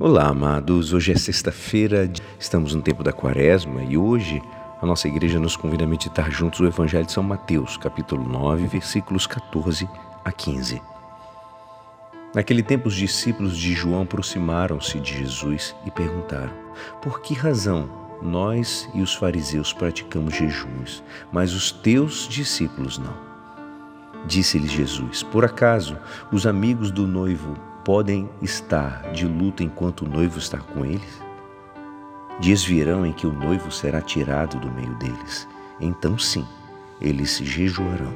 Olá, amados. Hoje é sexta-feira, estamos no tempo da quaresma e hoje a nossa igreja nos convida a meditar juntos o Evangelho de São Mateus, capítulo 9, versículos 14 a 15. Naquele tempo, os discípulos de João aproximaram-se de Jesus e perguntaram: Por que razão nós e os fariseus praticamos jejuns, mas os teus discípulos não? Disse-lhe Jesus: Por acaso os amigos do noivo podem estar de luto enquanto o noivo está com eles? Dias virão em que o noivo será tirado do meio deles. Então, sim, eles jejuarão.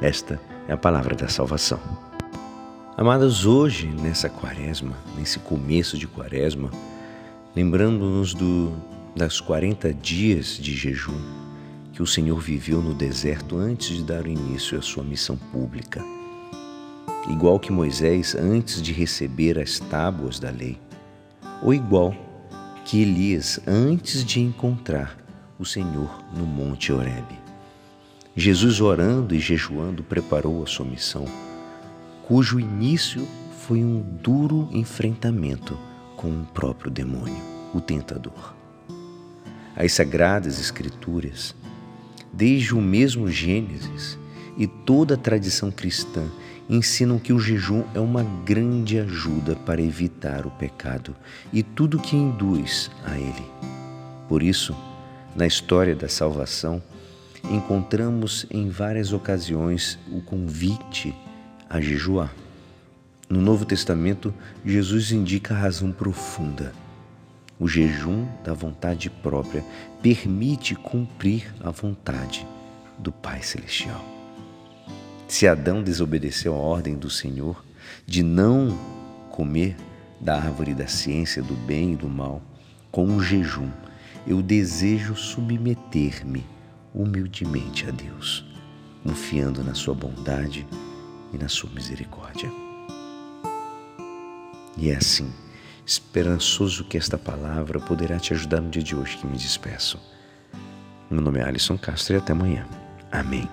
Esta é a palavra da salvação. Amados, hoje, nessa quaresma, nesse começo de quaresma, lembrando-nos do, das 40 dias de jejum que o Senhor viveu no deserto antes de dar início à sua missão pública igual que Moisés antes de receber as tábuas da lei, ou igual que Elias antes de encontrar o Senhor no Monte Horebe. Jesus, orando e jejuando, preparou a sua missão, cujo início foi um duro enfrentamento com o próprio demônio, o tentador. As sagradas Escrituras, desde o mesmo Gênesis e toda a tradição cristã, ensinam que o jejum é uma grande ajuda para evitar o pecado e tudo que induz a ele. Por isso, na história da salvação, encontramos em várias ocasiões o convite a jejuar. No Novo Testamento, Jesus indica a razão profunda. O jejum da vontade própria permite cumprir a vontade do Pai Celestial. Se Adão desobedeceu à ordem do Senhor de não comer da árvore da ciência do bem e do mal, com um jejum, eu desejo submeter-me humildemente a Deus, confiando na Sua bondade e na Sua misericórdia. E é assim, esperançoso que esta palavra poderá te ajudar no dia de hoje que me despeço. Meu nome é Alisson Castro e até amanhã. Amém.